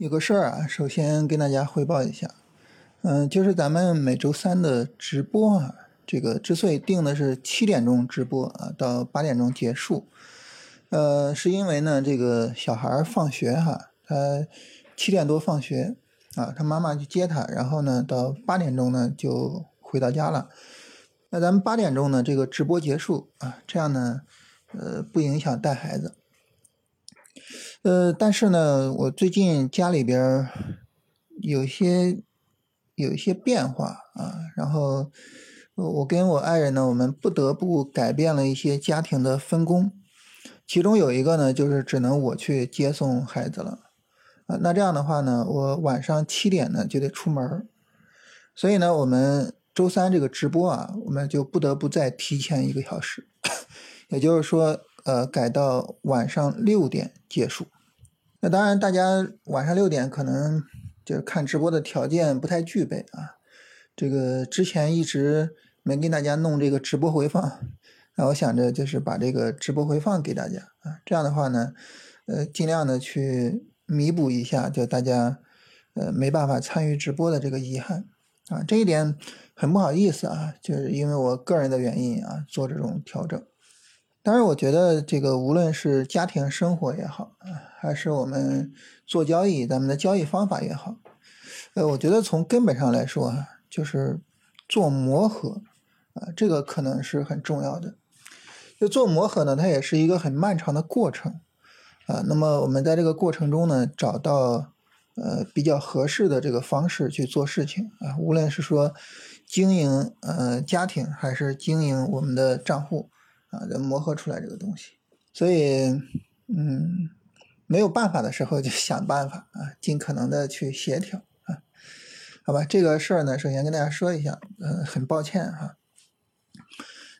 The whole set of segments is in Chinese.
有个事儿啊，首先跟大家汇报一下，嗯，就是咱们每周三的直播啊，这个之所以定的是七点钟直播啊，到八点钟结束，呃，是因为呢，这个小孩放学哈，他七点多放学啊，他妈妈去接他，然后呢，到八点钟呢就回到家了。那咱们八点钟呢，这个直播结束啊，这样呢，呃，不影响带孩子。呃，但是呢，我最近家里边有些有一些变化啊，然后我跟我爱人呢，我们不得不改变了一些家庭的分工，其中有一个呢，就是只能我去接送孩子了啊。那这样的话呢，我晚上七点呢就得出门，所以呢，我们周三这个直播啊，我们就不得不再提前一个小时，也就是说。呃，改到晚上六点结束。那当然，大家晚上六点可能就是看直播的条件不太具备啊。这个之前一直没给大家弄这个直播回放，那我想着就是把这个直播回放给大家啊。这样的话呢，呃，尽量的去弥补一下，就大家呃没办法参与直播的这个遗憾啊。这一点很不好意思啊，就是因为我个人的原因啊，做这种调整。当然，我觉得这个无论是家庭生活也好，还是我们做交易，咱们的交易方法也好，呃，我觉得从根本上来说啊，就是做磨合啊，这个可能是很重要的。就做磨合呢，它也是一个很漫长的过程啊。那么我们在这个过程中呢，找到呃比较合适的这个方式去做事情啊，无论是说经营呃家庭，还是经营我们的账户。啊，就磨合出来这个东西，所以，嗯，没有办法的时候就想办法啊，尽可能的去协调啊，好吧，这个事儿呢，首先跟大家说一下，呃，很抱歉哈。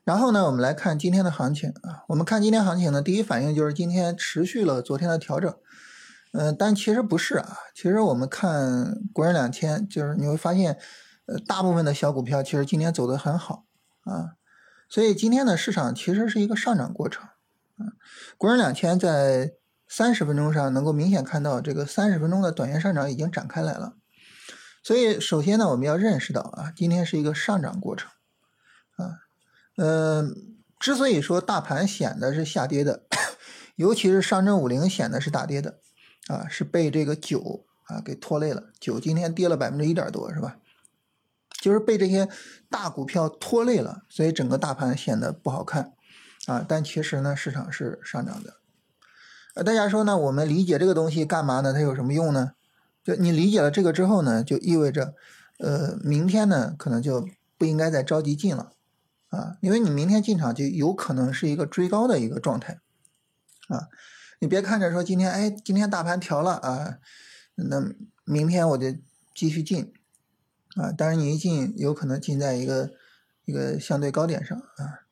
然后呢，我们来看今天的行情啊，我们看今天行情呢，第一反应就是今天持续了昨天的调整，嗯，但其实不是啊，其实我们看国人两千，就是你会发现，呃，大部分的小股票其实今天走得很好啊。所以今天的市场其实是一个上涨过程，啊，国人两千在三十分钟上能够明显看到这个三十分钟的短线上涨已经展开来了。所以首先呢，我们要认识到啊，今天是一个上涨过程，啊，嗯，之所以说大盘显得是下跌的，尤其是上证五零显得是大跌的，啊，是被这个酒啊给拖累了，酒今天跌了百分之一点多，是吧？就是被这些大股票拖累了，所以整个大盘显得不好看啊。但其实呢，市场是上涨的。呃，大家说呢，我们理解这个东西干嘛呢？它有什么用呢？就你理解了这个之后呢，就意味着，呃，明天呢可能就不应该再着急进了啊，因为你明天进场就有可能是一个追高的一个状态啊。你别看着说今天哎，今天大盘调了啊，那明天我就继续进。啊，当然你一进，有可能进在一个一个相对高点上啊。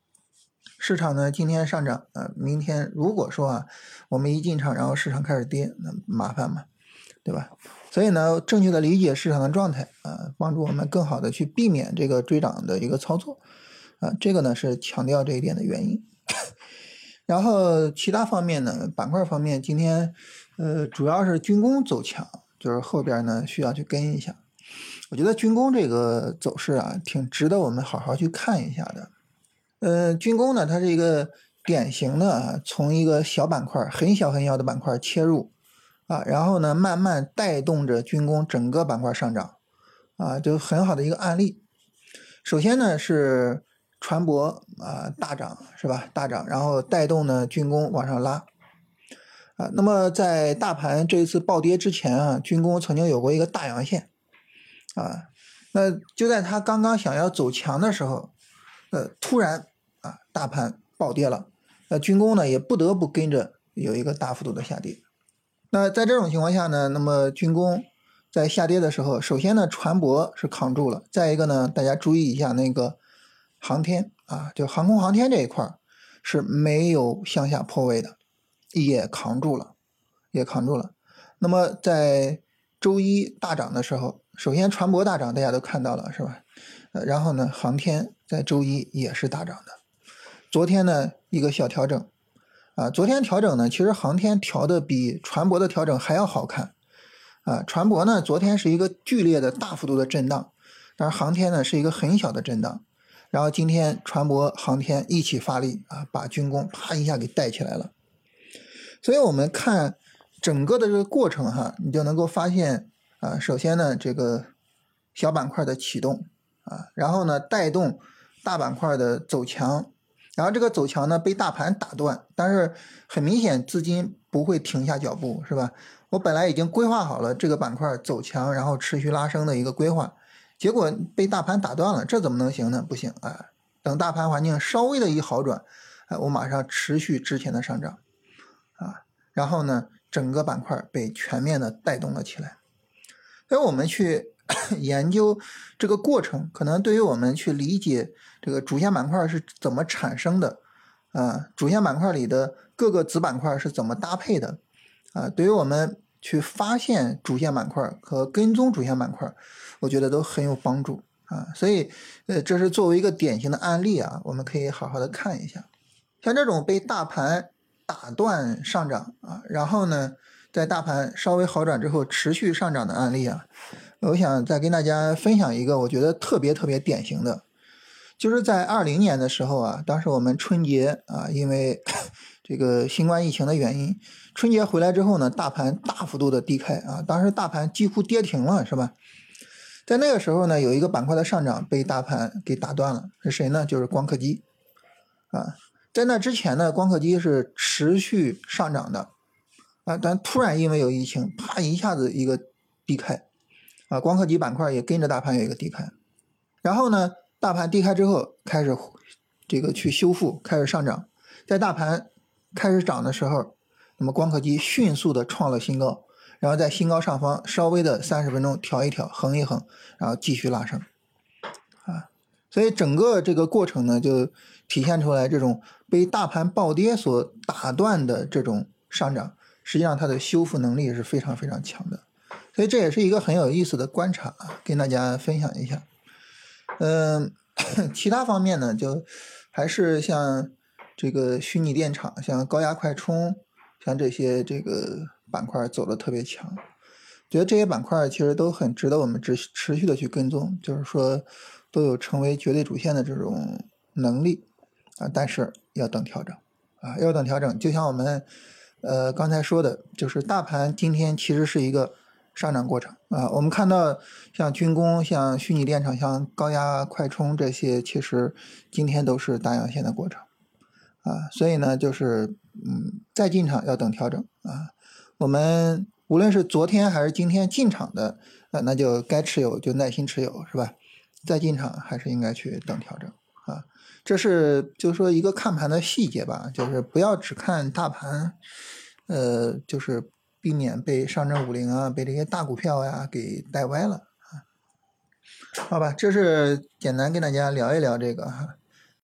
市场呢今天上涨啊，明天如果说啊，我们一进场，然后市场开始跌，那麻烦嘛，对吧？所以呢，正确的理解市场的状态啊，帮助我们更好的去避免这个追涨的一个操作啊。这个呢是强调这一点的原因。然后其他方面呢，板块方面今天呃主要是军工走强，就是后边呢需要去跟一下。我觉得军工这个走势啊，挺值得我们好好去看一下的。呃，军工呢，它是一个典型的啊，从一个小板块、很小很小的板块切入啊，然后呢，慢慢带动着军工整个板块上涨啊，就很好的一个案例。首先呢是船舶啊大涨是吧？大涨，然后带动呢军工往上拉啊。那么在大盘这一次暴跌之前啊，军工曾经有过一个大阳线。啊，那就在他刚刚想要走强的时候，呃，突然啊，大盘暴跌了，那军工呢也不得不跟着有一个大幅度的下跌。那在这种情况下呢，那么军工在下跌的时候，首先呢，船舶是扛住了，再一个呢，大家注意一下那个航天啊，就航空航天这一块是没有向下破位的，也扛住了，也扛住了。那么在周一大涨的时候。首先，船舶大涨，大家都看到了，是吧？呃，然后呢，航天在周一也是大涨的。昨天呢，一个小调整，啊，昨天调整呢，其实航天调的比船舶的调整还要好看，啊，船舶呢昨天是一个剧烈的大幅度的震荡，但是航天呢是一个很小的震荡，然后今天船舶航天一起发力啊，把军工啪一下给带起来了。所以我们看整个的这个过程哈，你就能够发现啊，首先呢这个小板块的启动啊，然后呢带动大板块的走强。然后这个走强呢被大盘打断，但是很明显资金不会停下脚步，是吧？我本来已经规划好了这个板块走强，然后持续拉升的一个规划，结果被大盘打断了，这怎么能行呢？不行啊！等大盘环境稍微的一好转，哎，我马上持续之前的上涨，啊，然后呢，整个板块被全面的带动了起来。所以我们去。研究这个过程，可能对于我们去理解这个主线板块是怎么产生的，啊，主线板块里的各个子板块是怎么搭配的，啊，对于我们去发现主线板块和跟踪主线板块，我觉得都很有帮助啊。所以，呃，这是作为一个典型的案例啊，我们可以好好的看一下。像这种被大盘打断上涨啊，然后呢，在大盘稍微好转之后持续上涨的案例啊。我想再跟大家分享一个我觉得特别特别典型的，就是在二零年的时候啊，当时我们春节啊，因为 这个新冠疫情的原因，春节回来之后呢，大盘大幅度的低开啊，当时大盘几乎跌停了，是吧？在那个时候呢，有一个板块的上涨被大盘给打断了，是谁呢？就是光刻机啊。在那之前呢，光刻机是持续上涨的啊，但突然因为有疫情，啪一下子一个低开。啊，光刻机板块也跟着大盘有一个低开，然后呢，大盘低开之后开始这个去修复，开始上涨。在大盘开始涨的时候，那么光刻机迅速的创了新高，然后在新高上方稍微的三十分钟调一调，横一横，然后继续拉升。啊，所以整个这个过程呢，就体现出来这种被大盘暴跌所打断的这种上涨，实际上它的修复能力是非常非常强的。所以这也是一个很有意思的观察啊，跟大家分享一下。嗯，其他方面呢，就还是像这个虚拟电厂、像高压快充、像这些这个板块走的特别强。觉得这些板块其实都很值得我们持持续的去跟踪，就是说都有成为绝对主线的这种能力啊。但是要等调整啊，要等调整。就像我们呃刚才说的，就是大盘今天其实是一个。上涨过程啊，我们看到像军工、像虚拟电厂、像高压快充这些，其实今天都是大阳线的过程啊，所以呢，就是嗯，再进场要等调整啊。我们无论是昨天还是今天进场的呃，那就该持有就耐心持有，是吧？再进场还是应该去等调整。这是就是说一个看盘的细节吧，就是不要只看大盘，呃，就是。避免被上证五零啊，被这些大股票呀给带歪了啊。好吧，这是简单跟大家聊一聊这个哈。